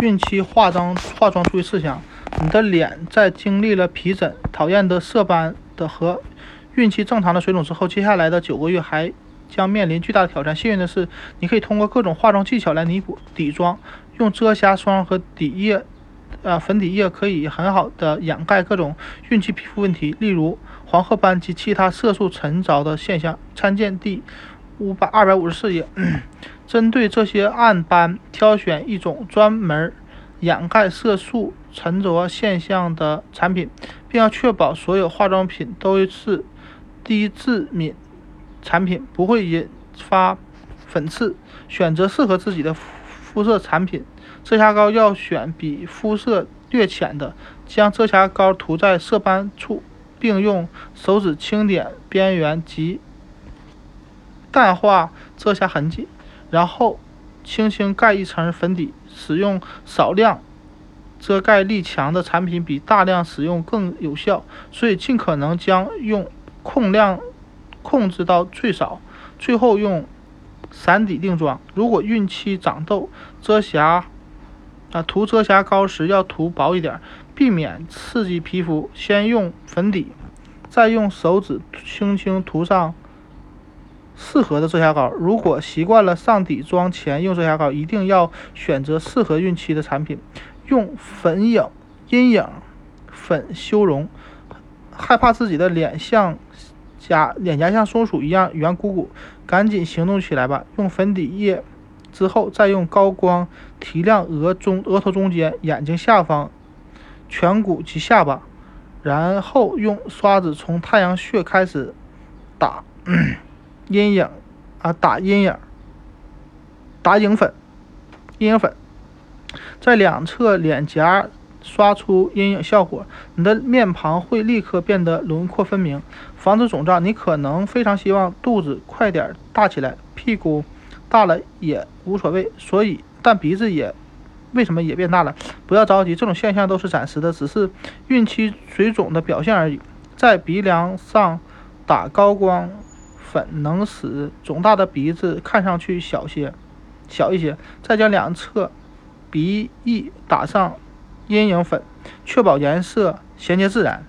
孕期化妆化妆注意事项：你的脸在经历了皮疹、讨厌的色斑的和孕期正常的水肿之后，接下来的九个月还将面临巨大的挑战。幸运的是，你可以通过各种化妆技巧来弥补底妆，用遮瑕霜和底液，呃，粉底液可以很好的掩盖各种孕期皮肤问题，例如黄褐斑及其他色素沉着的现象。参见第五百二百五十四页。针对这些暗斑，挑选一种专门掩盖色素沉着现象的产品，并要确保所有化妆品都是低致敏产品，不会引发粉刺。选择适合自己的肤色产品，遮瑕膏要选比肤色略浅的，将遮瑕膏涂在色斑处，并用手指轻点边缘及淡化遮瑕痕迹。然后轻轻盖一层粉底，使用少量遮盖力强的产品比大量使用更有效，所以尽可能将用控量控制到最少。最后用散底定妆。如果孕期长痘，遮瑕啊涂遮瑕膏时要涂薄一点，避免刺激皮肤。先用粉底，再用手指轻轻涂上。适合的遮瑕膏，如果习惯了上底妆前用遮瑕膏，一定要选择适合孕期的产品。用粉影阴影粉修容，害怕自己的脸像颊脸颊像松鼠一样圆鼓鼓，赶紧行动起来吧！用粉底液之后，再用高光提亮额中、额头中间、眼睛下方、颧骨及下巴，然后用刷子从太阳穴开始打。阴影啊，打阴影，打影粉，阴影粉，在两侧脸颊刷出阴影效果，你的面庞会立刻变得轮廓分明。防止肿胀，你可能非常希望肚子快点大起来，屁股大了也无所谓。所以，但鼻子也为什么也变大了？不要着急，这种现象都是暂时的，只是孕期水肿的表现而已。在鼻梁上打高光。粉能使肿大的鼻子看上去小些，小一些。再将两侧鼻翼打上阴影粉，确保颜色衔接自然。